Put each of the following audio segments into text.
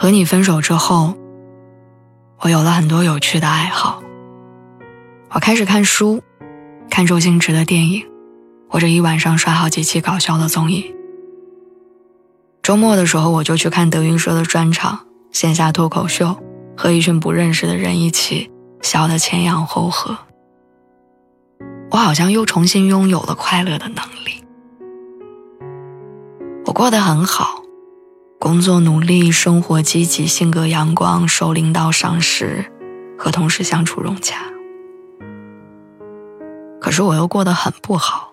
和你分手之后，我有了很多有趣的爱好。我开始看书，看周星驰的电影，或者一晚上刷好几期搞笑的综艺。周末的时候，我就去看德云社的专场、线下脱口秀，和一群不认识的人一起笑得前仰后合。我好像又重新拥有了快乐的能力。我过得很好。工作努力，生活积极，性格阳光，受领导赏识，和同事相处融洽。可是我又过得很不好，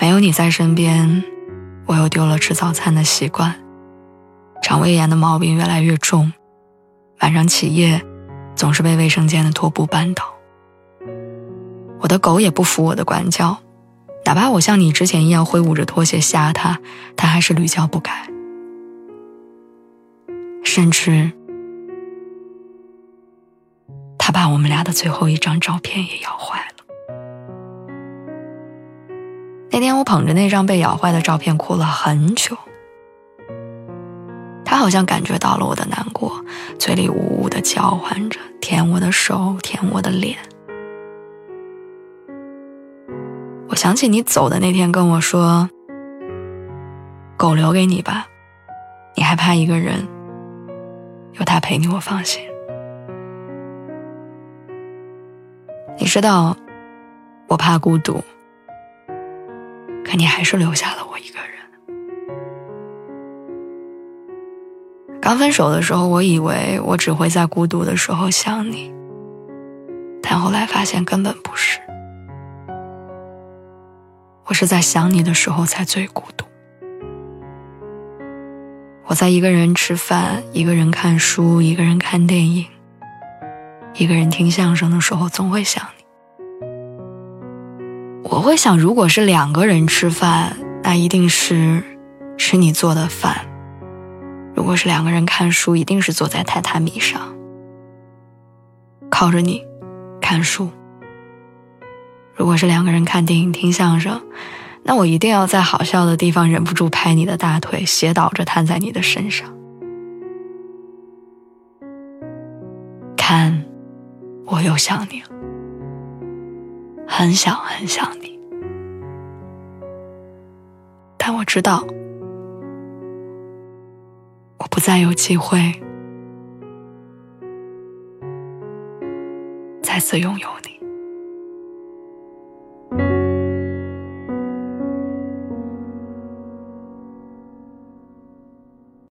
没有你在身边，我又丢了吃早餐的习惯，肠胃炎的毛病越来越重，晚上起夜总是被卫生间的拖布绊倒。我的狗也不服我的管教。哪怕我像你之前一样挥舞着拖鞋吓他，他还是屡教不改。甚至，他把我们俩的最后一张照片也咬坏了。那天我捧着那张被咬坏的照片哭了很久。他好像感觉到了我的难过，嘴里呜呜的叫唤着，舔我的手，舔我的脸。想起你走的那天跟我说：“狗留给你吧，你害怕一个人，有他陪你，我放心。”你知道，我怕孤独，可你还是留下了我一个人。刚分手的时候，我以为我只会在孤独的时候想你，但后来发现根本不是。我是在想你的时候才最孤独。我在一个人吃饭，一个人看书，一个人看电影，一个人听相声的时候，总会想你。我会想，如果是两个人吃饭，那一定是吃你做的饭；如果是两个人看书，一定是坐在榻榻米上，靠着你看书。如果是两个人看电影听相声，那我一定要在好笑的地方忍不住拍你的大腿，斜倒着瘫在你的身上。看，我又想你了，很想很想你，但我知道，我不再有机会再次拥有。